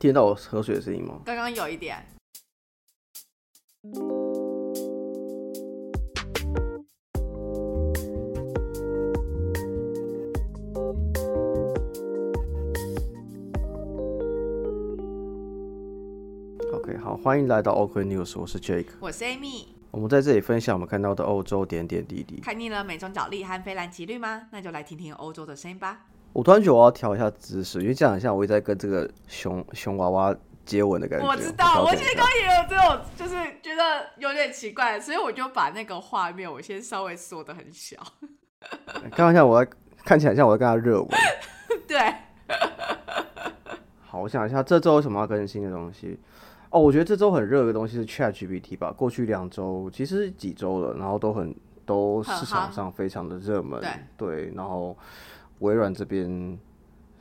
听到我喝水的声音吗？刚刚有一点。OK，好，欢迎来到 OK News，我是 Jake，我是 Amy。我们在这里分享我们看到的欧洲点点滴滴。看腻了美中角力和非蓝奇绿吗？那就来听听欧洲的声音吧。我突然觉得我要调一下姿势，因为这样很像我一直在跟这个熊熊娃娃接吻的感觉。我知道，我其实刚刚也有这种，就是觉得有点奇怪，所以我就把那个画面我先稍微缩的很小。开玩笑，我在看起来像我在跟他热吻。对，好，我想一下，这周有什么要更新的东西？哦，我觉得这周很热的东西是 Chat GPT 吧。过去两周，其实几周了，然后都很都市场上非常的热门。对然后微软这边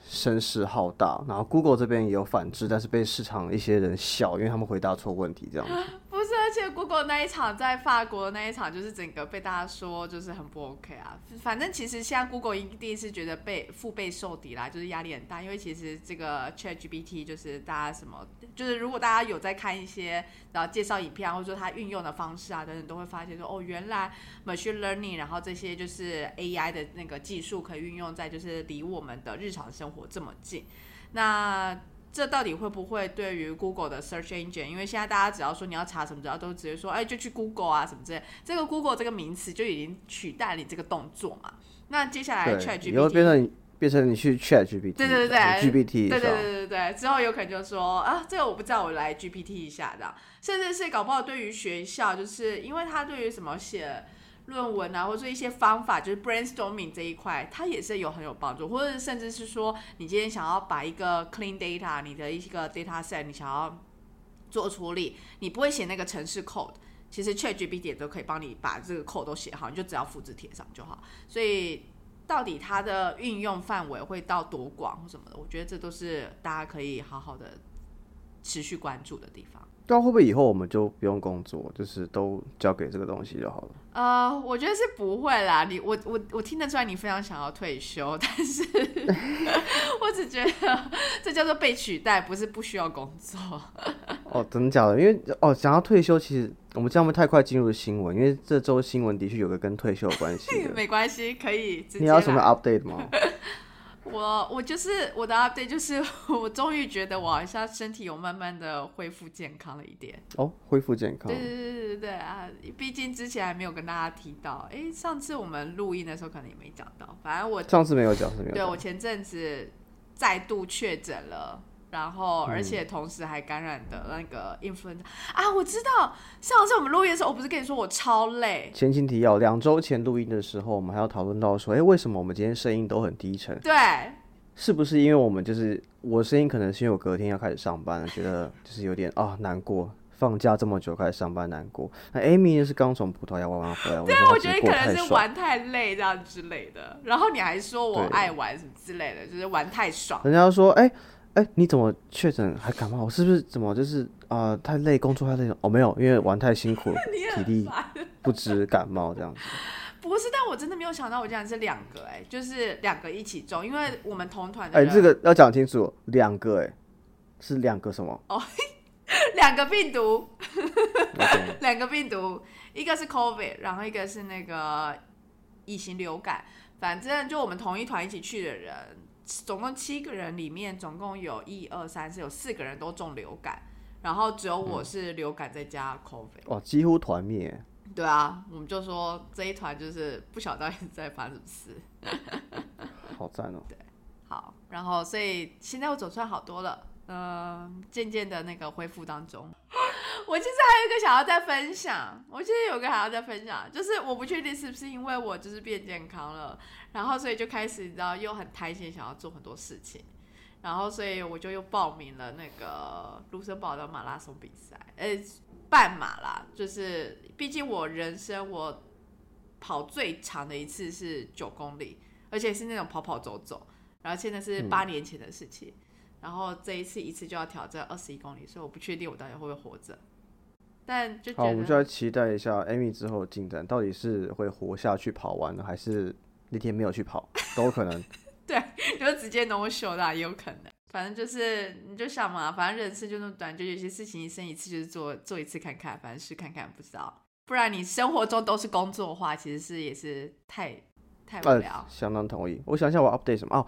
声势浩大，然后 Google 这边也有反制，但是被市场一些人笑，因为他们回答错问题这样子。而且 Google 那一场在法国那一场，就是整个被大家说就是很不 OK 啊。反正其实现在 Google 一定是觉得被腹背受敌啦，就是压力很大，因为其实这个 ChatGPT 就是大家什么，就是如果大家有在看一些然后介绍影片，或者说它运用的方式啊等等，都会发现说哦，原来 machine learning，然后这些就是 AI 的那个技术可以运用在就是离我们的日常生活这么近。那这到底会不会对于 Google 的 Search Engine？因为现在大家只要说你要查什么，只要都直接说，哎，就去 Google 啊什么之类。这个 Google 这个名词就已经取代你这个动作嘛。那接下来 Chat 对，以后变 GPT，成变成你去 Chat GPT，对对对对 GPT 对对对对对，之后有可能就说啊，这个我不知道，我来 GPT 一下这样。甚至是搞不好对于学校，就是因为他对于什么写论文啊，或者一些方法，就是 brainstorming 这一块，它也是有很有帮助，或者甚至是说，你今天想要把一个 clean data，你的一个 data set，你想要做处理，你不会写那个程式 code，其实 ChatGPT 都可以帮你把这个 code 都写好，你就只要复制贴上就好。所以到底它的运用范围会到多广或什么的，我觉得这都是大家可以好好的持续关注的地方。对啊，会不会以后我们就不用工作，就是都交给这个东西就好了？呃，我觉得是不会啦。你我我我听得出来你非常想要退休，但是 我只觉得这叫做被取代，不是不需要工作。哦，真的假的？因为哦，想要退休，其实我们这样会太快进入新闻，因为这周新闻的确有个跟退休有关系。没关系，可以直接你要什么 update 吗？我我就是我的 update，就是我终于觉得我好像身体有慢慢的恢复健康了一点。哦，恢复健康对。对对对对对啊！毕竟之前还没有跟大家提到，诶，上次我们录音的时候可能也没讲到。反正我上次没有讲，是没有讲。对我前阵子再度确诊了，然后嗯而且同时还感染的那个 influenza 啊！我知道上次我们录音的时候，我不是跟你说我超累？前情提要，两周前录音的时候，我们还要讨论到说，哎、为什么我们今天声音都很低沉？对，是不是因为我们就是我声音可能是因为我隔天要开始上班了，觉得就是有点啊难过。放假这么久开始上班难过，那 Amy 呢是刚从葡萄牙玩完回来，对，我觉得可能是。玩太累这样之类的。然后你还说我对爱玩什么之类的，就是玩太爽。人家说，哎、哎、你怎么确诊还感冒？我是不是怎么就是啊、呃太累，工作太累了？哦，没有，因为玩太辛苦，体力不支感冒这样子。不是，但我真的没有想到，我竟然是两个哎、就是两个一起中，因为我们同团的哎、人，这个要讲清楚，两个哎、是两个什么？哦两个病毒，两个病毒，一个是 COVID，然后一个是那个乙型流感。反正就我们同一团一起去的人，总共七个人，里面总共有一二三四，有四个人都中流感，然后只有我是流感再加 COVID。哇，几乎团灭。对啊，我们就说这一团就是不晓得在发生什么事。好赞哦、对好，然后所以现在我总算好多了，嗯、渐渐的那个恢复当中。我其实还有一个想要再分享，我其实有个还要再分享，就是我不确定是不是因为我就是变健康了，然后所以就开始你知道又很贪心想要做很多事情，然后所以我就又报名了那个卢森堡的马拉松比赛，呃，半马啦，就是毕竟我人生我跑最长的一次是九公里，而且是那种跑跑走走。然后现在是八年前的事情，然后这一次一次就要挑战二十一公里，所以我不确定我到底会不会活着。但就好，觉得我们就来期待一下 Amy 之后的进展，到底是会活下去跑完呢，还是那天没有去跑，都有可能。对，就直接 no show 的也有可能。反正就是你就想嘛，反正人生就那么短，就有些事情一生一次，就是做做一次看看，反正试看看，不知道。不然你生活中都是工作的话，其实是也是太太无聊。相当同意。我想一下，我 update 什么？哦，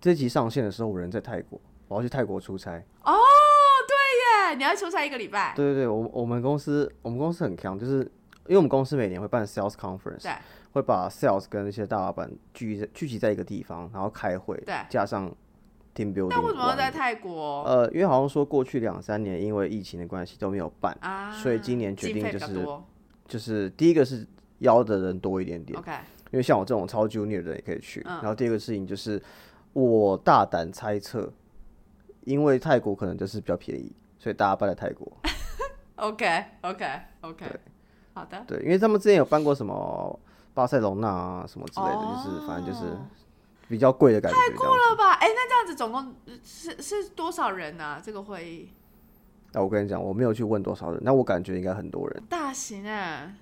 这集上线的时候，我人在泰国，我要去泰国出差。哦，对耶，你要出差一个礼拜。对对对，我我们公司我们公司很强，就是因为我们公司每年会办 sales conference，对，会把 sales 跟那些大老板聚在聚集在一个地方，然后开会，对，加上。team building。那为什么要在泰国？呃，因为好像说过去两三年因为疫情的关系都没有办，啊，所以今年决定就是就是第一个是邀的人多一点点，OK。因为像我这种超 junior 的也可以去。然后第二个事情就是我大胆猜测，因为泰国可能就是比较便宜，所以大家办在泰国。OK OK OK。对，好的。对，因为他们之前有办过什么巴塞隆纳啊什么之类的，就是反正就是。比较贵的感觉，太贵了吧？哎，那这样子总共是是多少人呢？这个会议？那我跟你讲，我没有去问多少人，那我感觉应该很多人。大型啊！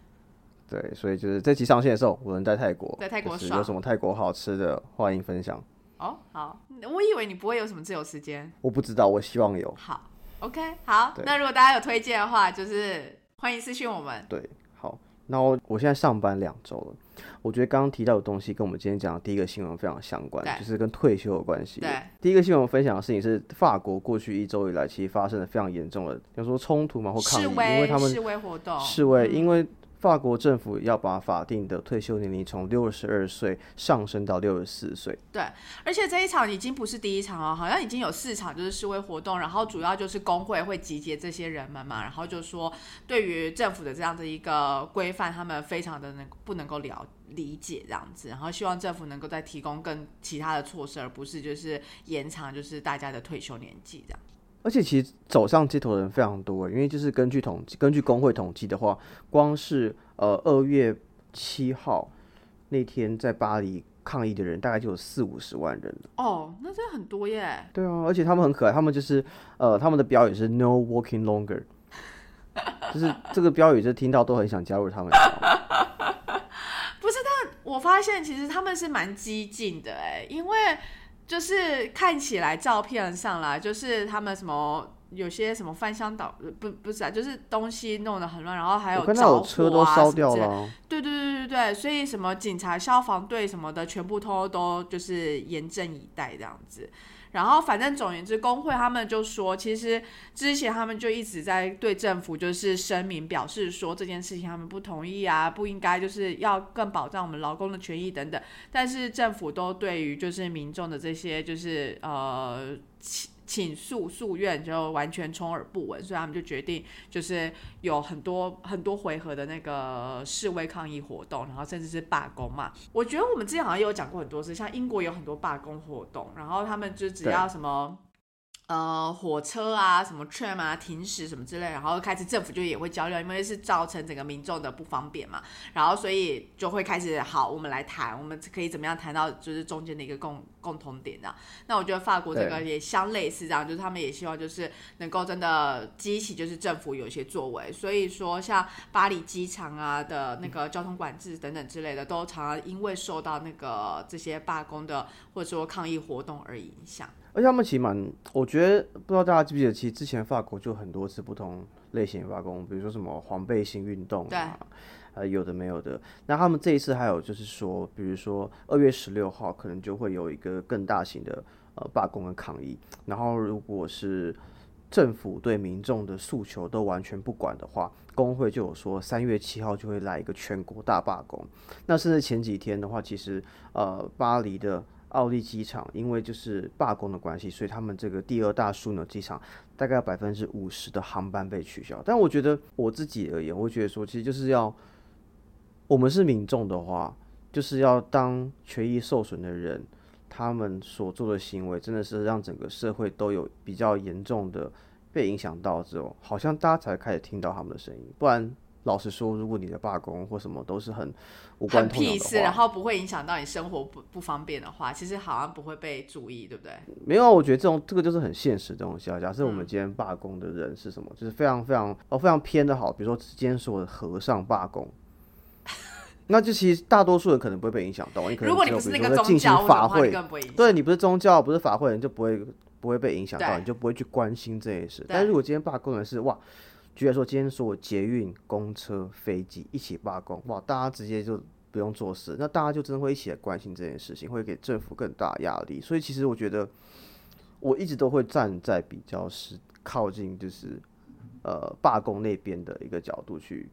对，所以就是这期上线的时候，我人在泰国，在泰国有什么泰国好吃的，欢迎分享。哦，好，我以为你不会有什么自由时间。我不知道，我希望有。好，OK，好。那如果大家有推荐的话，就是欢迎私信我们。对，好。那我我现在上班两周了。我觉得刚刚提到的东西跟我们今天讲的第一个新闻非常相关，就是跟退休有关系。对，第一个新闻分享的事情是法国过去一周以来其实发生了非常严重的，比如说冲突嘛或抗议，因为他们示威活动，示威，因为。法国政府要把法定的退休年龄从六十二岁上升到六十四岁。对，而且这一场已经不是第一场了，好像已经有四场就是示威活动，然后主要就是工会会集结这些人们嘛，然后就说对于政府的这样的一个规范，他们非常的能不能够了理解这样子，然后希望政府能够再提供更其他的措施，而不是就是延长就是大家的退休年纪这样。而且其实走上街头的人非常多，因为就是根据统计，根据工会统计的话，光是呃二月七号那天在巴黎抗议的人，大概就有四五十万人哦，那真的很多耶。对啊，而且他们很可爱，他们就是呃他们的标语是 “No walking longer”，就是这个标语，就听到都很想加入他们。不是，但我发现其实他们是蛮激进的哎，因为。就是看起来照片上来，就是他们什么有些什么翻箱倒不不是啊，就是东西弄得很乱，然后还有着火啊什么的。对对对对对，所以什么警察、消防队什么的，全部都都就是严阵以待这样子。然后，反正总言之，工会他们就说，其实之前他们就一直在对政府就是声明表示说这件事情他们不同意啊，不应该就是要更保障我们劳工的权益等等。但是政府都对于就是民众的这些就是呃。请诉诉愿就完全充耳不闻，所以他们就决定就是有很多很多回合的那个示威抗议活动，然后甚至是罢工嘛。我觉得我们之前好像也有讲过很多次，像英国有很多罢工活动，然后他们就只要什么。呃，火车啊，什么 tram 啊，停驶什么之类，然后开始政府就也会交流，因为是造成整个民众的不方便嘛，然后所以就会开始好，我们来谈，我们可以怎么样谈到就是中间的一个共共同点呢？那我觉得法国这个也相类似这样，就是他们也希望就是能够真的激起就是政府有一些作为，所以说像巴黎机场啊的那个交通管制等等之类的，都常常因为受到那个这些罢工的或者说抗议活动而影响。而且他们其实蛮，我觉得不知道大家记不记得，其实之前法国就很多次不同类型的罢工，比如说什么黄背心运动啊，呃，有的没有的。那他们这一次还有就是说，比如说二月十六号可能就会有一个更大型的呃罢工跟抗议。然后如果是政府对民众的诉求都完全不管的话，工会就有说三月七号就会来一个全国大罢工。那甚至前几天的话，其实呃巴黎的。奥利机场因为就是罢工的关系，所以他们这个第二大枢纽机场大概百分之五十的航班被取消。但我觉得我自己而言，我觉得说，其实就是要我们是民众的话，就是要当权益受损的人，他们所做的行为真的是让整个社会都有比较严重的被影响到之后，好像大家才开始听到他们的声音，不然。老实说，如果你的罢工或什么都是很无关痛痒的然后不会影响到你生活不不方便的话，其实好像不会被注意，对不对？没有，我觉得这种这个就是很现实的东西啊。假设我们今天罢工的人是什么，就是非常非常哦非常偏的好，比如说今天是我的和尚罢工，那就其实大多数人可能不会被影响到。你可能如果你不是那个进行法会，对你不是宗教，不是法会，人就不会不会被影响到，你就不会去关心这些事。但如果今天罢工的是哇，举例说今天说捷运、公车、飞机一起罢工，哇，大家直接就不用做事，那大家就真的会一起来关心这件事情，会给政府更大压力。所以其实我觉得，我一直都会站在比较是靠近就是呃罢工那边的一个角度去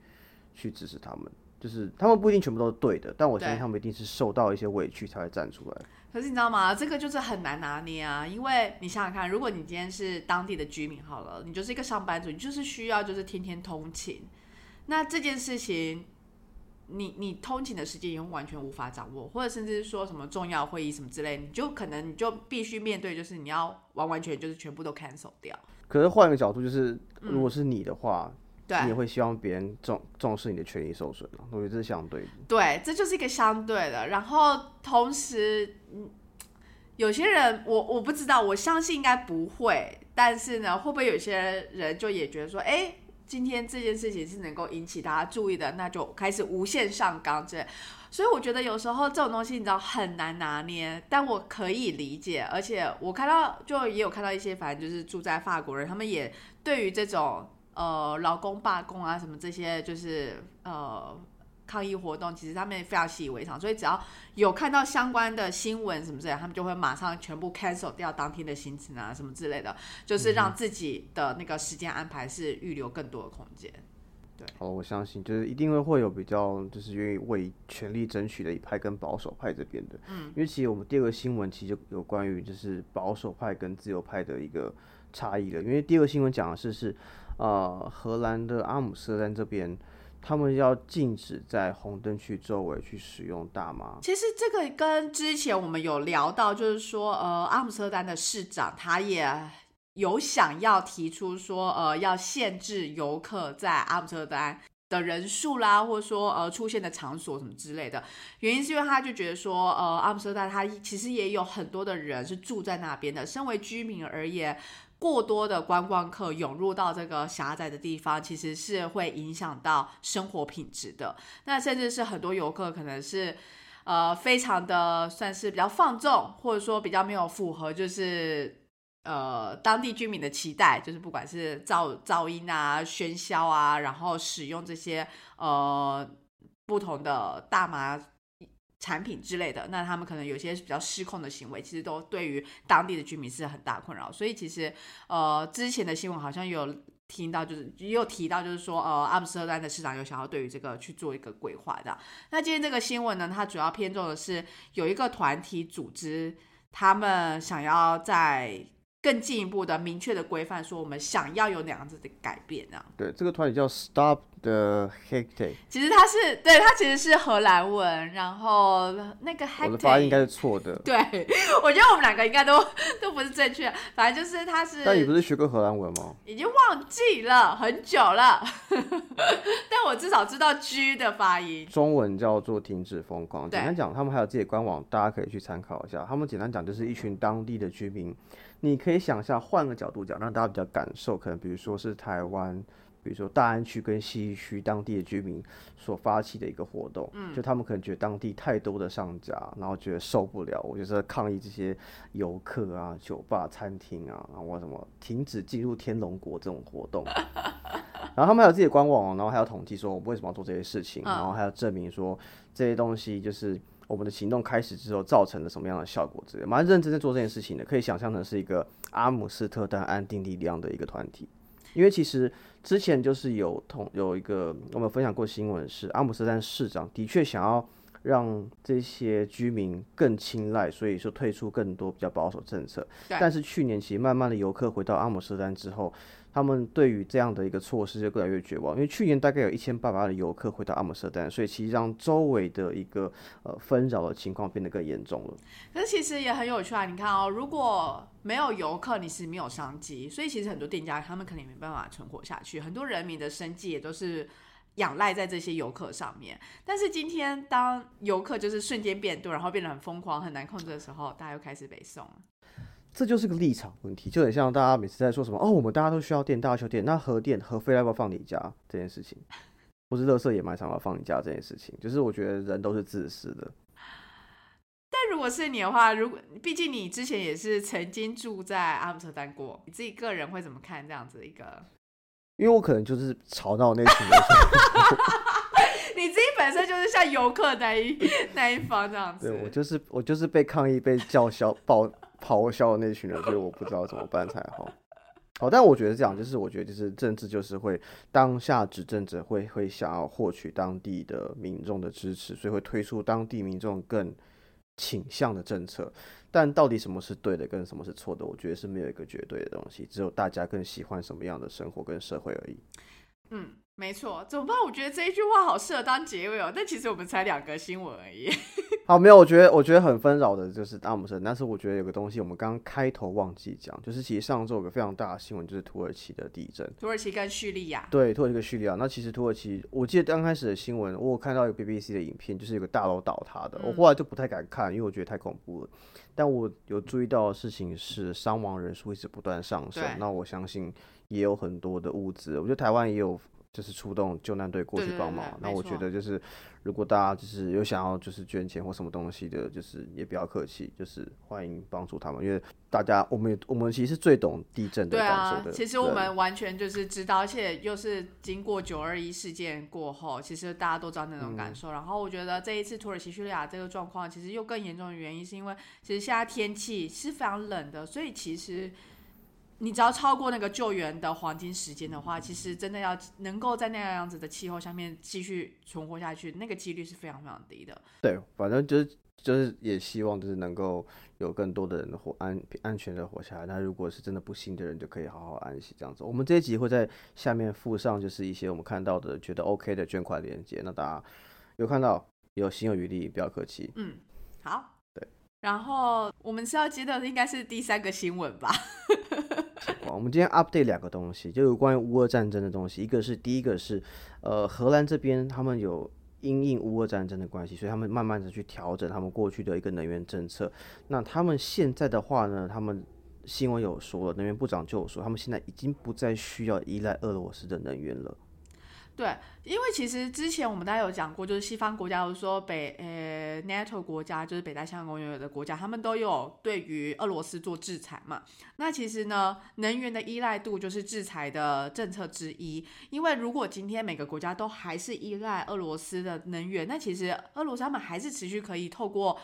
去支持他们。就是他们不一定全部都是对的，但我相信他们一定是受到一些委屈才会站出来。可是你知道吗？这个就是很难拿捏啊，因为你想想看，如果你今天是当地的居民好了，你就是一个上班族，你就是需要就是天天通勤，那这件事情，你你通勤的时间也完全无法掌握，或者甚至说什么重要会议什么之类，你就可能你就必须面对，就是你要完完全就是全部都 cancel 掉。可是换一个角度，就是如果是你的话。你也会希望别人重重视你的权益受损我觉得这是相对的。对，这就是一个相对的。然后同时，嗯，有些人我我不知道，我相信应该不会。但是呢，会不会有些人就也觉得说，哎，今天这件事情是能够引起大家注意的，那就开始无限上纲这。所以我觉得有时候这种东西你知道很难拿捏，但我可以理解。而且我看到就也有看到一些，反正就是住在法国人，他们也对于这种。呃，劳工罢工啊，什么这些就是呃抗议活动，其实他们非常习以为常，所以只要有看到相关的新闻什么之类，他们就会马上全部 cancel 掉当天的行程啊，什么之类的，就是让自己的那个时间安排是预留更多的空间。对，好，我相信就是一定会会有比较就是愿意为权力争取的一派跟保守派这边的，嗯，因为其实我们第二个新闻其实有关于就是保守派跟自由派的一个差异的，因为第二个新闻讲的是是。呃，荷兰的阿姆斯特丹这边，他们要禁止在红灯区周围去使用大麻。其实这个跟之前我们有聊到，就是说，呃，阿姆斯特丹的市长他也有想要提出说，呃，要限制游客在阿姆斯特丹的人数啦，或者说呃出现的场所什么之类的。原因是因为他就觉得说，呃，阿姆斯特丹他其实也有很多的人是住在那边的，身为居民而言。过多的观光客涌入到这个狭窄的地方，其实是会影响到生活品质的。那甚至是很多游客可能是，呃，非常的算是比较放纵，或者说比较没有符合就是呃当地居民的期待，就是不管是噪噪音啊、喧嚣啊，然后使用这些呃不同的大麻。产品之类的，那他们可能有些比较失控的行为，其实都对于当地的居民是很大困扰。所以其实，呃，之前的新闻好像有听到，就是也有提到，就是说，呃，阿姆斯特丹的市长有想要对于这个去做一个规划的。那今天这个新闻呢，它主要偏重的是有一个团体组织，他们想要在。更进一步的明确的规范，说我们想要有哪样子的改变啊？对，这个团体叫 Stop the Hectic。其实它是对它其实是荷兰文，然后那个 Hectic 我的发音应该是错的。对，我觉得我们两个应该都都不是正确。反正就是它是。但你不是学过荷兰文吗？已经忘记了很久了，但我至少知道 G 的发音。中文叫做停止疯狂。简单讲，他们还有自己的官网，大家可以去参考一下。他们简单讲就是一群当地的居民。你可以想象，换个角度讲，让大家比较感受，可能比如说是台湾，比如说大安区跟西区当地的居民所发起的一个活动，嗯，就他们可能觉得当地太多的商家，然后觉得受不了，我就是抗议这些游客啊、酒吧、餐厅啊，然后什么停止进入天龙国这种活动，然后他们还有自己的官网，然后还要统计说我们为什么要做这些事情，然后还要证明说这些东西就是。我们的行动开始之后造成了什么样的效果？之类，蛮认真在做这件事情的，可以想象成是一个阿姆斯特丹安定力量的一个团体。因为其实之前就是有同有一个我们分享过新闻，是阿姆斯特丹市长的确想要让这些居民更青睐，所以说退出更多比较保守政策。但是去年其实慢慢的游客回到阿姆斯特丹之后。他们对于这样的一个措施就越来越绝望，因为去年大概有一千八百万的游客回到阿姆斯特丹，所以其实让周围的一个呃纷扰的情况变得更严重了。可是其实也很有趣啊，你看哦，如果没有游客，你是没有商机，所以其实很多店家他们肯定没办法存活下去，很多人民的生计也都是仰赖在这些游客上面。但是今天当游客就是瞬间变多，然后变得很疯狂、很难控制的时候，大家又开始北宋。这就是个立场问题，就很像大家每次在说什么哦，我们大家都需要电，大家需要电，那核电核废要不要放你家这件事情，或是垃圾也埋场要放你家这件事情，就是我觉得人都是自私的。但如果是你的话，如果毕竟你之前也是曾经住在阿姆斯特丹过，你自己个人会怎么看这样子一个？因为我可能就是吵闹那群人，你自己本身就是像游客那一那一方这样子。对我就是我就是被抗议、被叫嚣、爆咆哮的那群人，所以我不知道怎么办才好。好，但我觉得这样，就是我觉得就是政治就是会当下执政者会会想要获取当地的民众的支持，所以会推出当地民众更倾向的政策。但到底什么是对的，跟什么是错的，我觉得是没有一个绝对的东西，只有大家更喜欢什么样的生活跟社会而已。嗯，没错。怎么办？我觉得这一句话好适合当结尾哦。但其实我们才两个新闻而已。好，没有，我觉得我觉得很纷扰的，就是阿姆森。但是我觉得有个东西，我们刚刚开头忘记讲，就是其实上周有个非常大的新闻，就是土耳其的地震。土耳其跟叙利亚。对，土耳其跟叙利亚。那其实土耳其，我记得刚开始的新闻，我有看到一个 BBC 的影片，就是有个大楼倒塌的。我后来就不太敢看，因为我觉得太恐怖了。但我有注意到的事情是，伤亡人数一直不断上升。那我相信也有很多的物资。我觉得台湾也有，就是出动救难队过去帮忙。那我觉得就是，如果大家就是有想要就是捐钱或什么东西的，就是也不要客气，就是欢迎帮助他们，因为。大家，我们我们其实最懂地震的感受的。其实我们完全就是知道，而且又是经过九二一事件过后，其实大家都知道那种感受。然后我觉得这一次土耳其叙利亚这个状况，其实又更严重的原因，是因为其实现在天气是非常冷的，所以其实你只要超过那个救援的黄金时间的话，其实真的要能够在那样样子的气候下面继续存活下去，那个几率是非常非常低的。对，反正就是就是也希望就是能够。有更多的人活安安全的活下来。那如果是真的不幸的人，就可以好好安息这样子。我们这一集会在下面附上，就是一些我们看到的觉得 OK 的捐款链接。那大家有看到有心有余力，不要客气。嗯，好。然后我们是要接的应该是第三个新闻吧？我们今天 update 两个东西，就有关于乌俄战争的东西。一个是第一个是呃荷兰这边他们有。因应乌俄战争的关系，所以他们慢慢的去调整他们过去的一个能源政策。那他们现在的话呢，他们新闻有说了，能源部长就有说，他们现在已经不再需要依赖俄罗斯的能源了。对，因为其实之前我们大家有讲过，就是西方国家，比如说北呃 NATO 国家，就是北大西洋公约的国家，他们都有对于俄罗斯做制裁嘛。那其实呢，能源的依赖度就是制裁的政策之一。因为如果今天每个国家都还是依赖俄罗斯的能源，那其实俄罗斯他们还是持续可以透过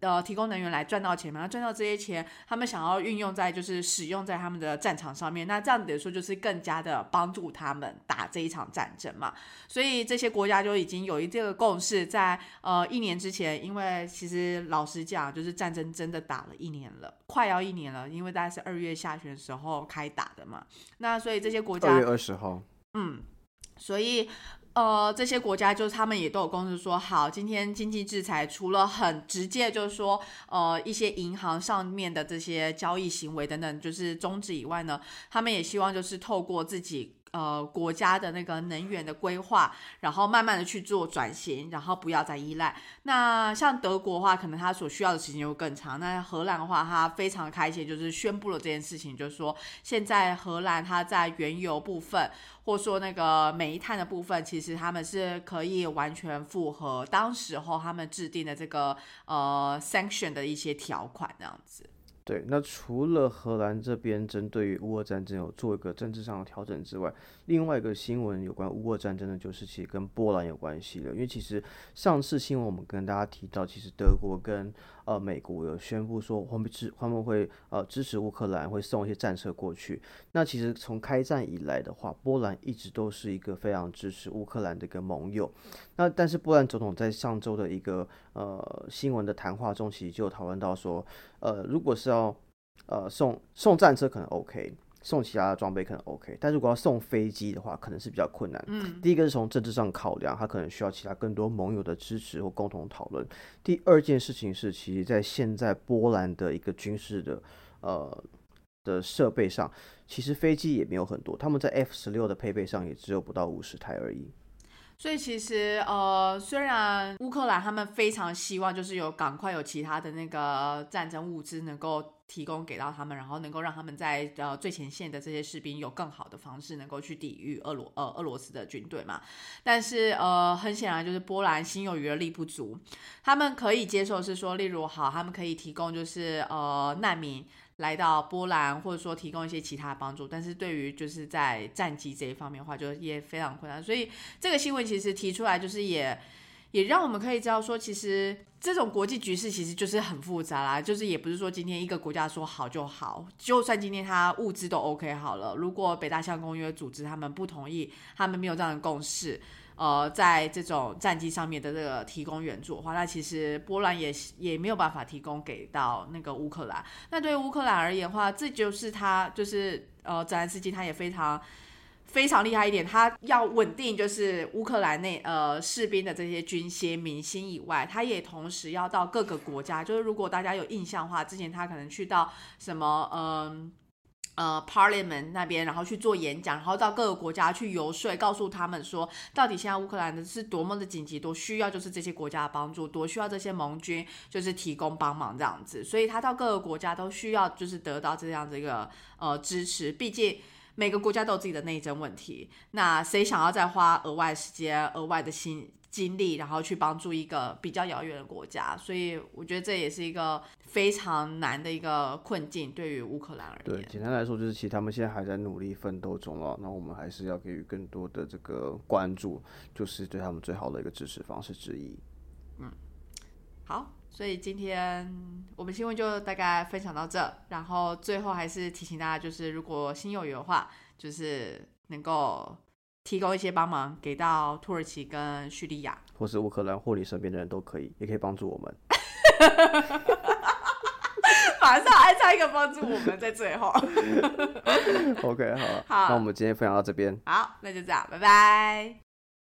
呃提供能源来赚到钱嘛。那赚到这些钱，他们想要运用在就是使用在他们的战场上面，那这样子说就是更加的帮助他们打这一场战争嘛。所以这些国家就已经有一定的共识，在呃一年之前，因为其实老实讲，就是战争真的打了一年了，快要一年了，因为大概是二。二月下旬的时候开打的嘛，那所以这些国家二月二十号，嗯，所以呃这些国家就是他们也都有公司说好，今天经济制裁除了很直接就是说呃一些银行上面的这些交易行为等等就是终止以外呢，他们也希望就是透过自己。呃，国家的那个能源的规划，然后慢慢的去做转型，然后不要再依赖。那像德国的话，可能它所需要的时间会更长。那荷兰的话，它非常开心，就是宣布了这件事情，就是说现在荷兰它在原油部分，或说那个煤炭的部分，其实他们是可以完全符合当时候他们制定的这个呃 sanction 的一些条款这样子。对，那除了荷兰这边针对于乌俄战争有做一个政治上的调整之外，另外一个新闻有关乌俄战争的，就是其实跟波兰有关系的。因为其实上次新闻我们跟大家提到，其实德国跟呃美国有宣布说，他们支他们会呃支持乌克兰，会送一些战车过去。那其实从开战以来的话，波兰一直都是一个非常支持乌克兰的一个盟友。那但是波兰总统在上周的一个呃新闻的谈话中，其实就讨论到说，呃，如果是要呃送送战车可能 OK。送其他的装备可能 OK，但如果要送飞机的话，可能是比较困难。嗯，第一个是从政治上考量，他可能需要其他更多盟友的支持或共同讨论。第二件事情是，其实在现在波兰的一个军事的呃的设备上，其实飞机也没有很多，他们在 F 十六的配备上也只有不到五十台而已。所以其实呃，虽然乌克兰他们非常希望就是有赶快有其他的那个战争物资能够提供给到他们，然后能够让他们在呃最前线的这些士兵有更好的方式能够去抵御俄罗呃俄罗斯的军队嘛。但是呃，很显然就是波兰心有余而力不足，他们可以接受是说，例如好，他们可以提供就是呃难民。来到波兰，或者说提供一些其他帮助，但是对于就是在战机这一方面的话，就也非常困难。所以这个新闻其实提出来，就是也也让我们可以知道说，其实这种国际局势其实就是很复杂啦。就是也不是说今天一个国家说好就好，就算今天他物资都 OK 好了，如果北大西洋公约组织他们不同意，他们没有这样的共识。呃，在这种战机上面的这个提供援助的话，那其实波兰也也没有办法提供给到那个乌克兰。那对于乌克兰而言的话，这就是他就是呃，泽连斯基他也非常非常厉害一点，他要稳定就是乌克兰内呃士兵的这些军心民心以外，他也同时要到各个国家，就是如果大家有印象的话，之前他可能去到什么嗯。呃，Parliament 那边，然后去做演讲，然后到各个国家去游说，告诉他们说，到底现在乌克兰的是多么的紧急，多需要就是这些国家的帮助，多需要这些盟军就是提供帮忙这样子。所以他到各个国家都需要就是得到这样子一个呃支持，毕竟每个国家都有自己的内政问题，那谁想要再花额外时间、额外的心？精力，然后去帮助一个比较遥远的国家，所以我觉得这也是一个非常难的一个困境，对于乌克兰而言。对，简单来说就是，其实他们现在还在努力奋斗中了。那我们还是要给予更多的这个关注，就是对他们最好的一个支持方式之一。嗯，好，所以今天我们新闻就大概分享到这，然后最后还是提醒大家，就是如果心有余的话，就是能够。提供一些帮忙给到土耳其跟叙利亚，或是乌克兰或你身边的人都可以，也可以帮助我们。马上还差一个帮助我们在最后。OK，好，好，那我们今天分享到这边。好，那就这样，拜拜。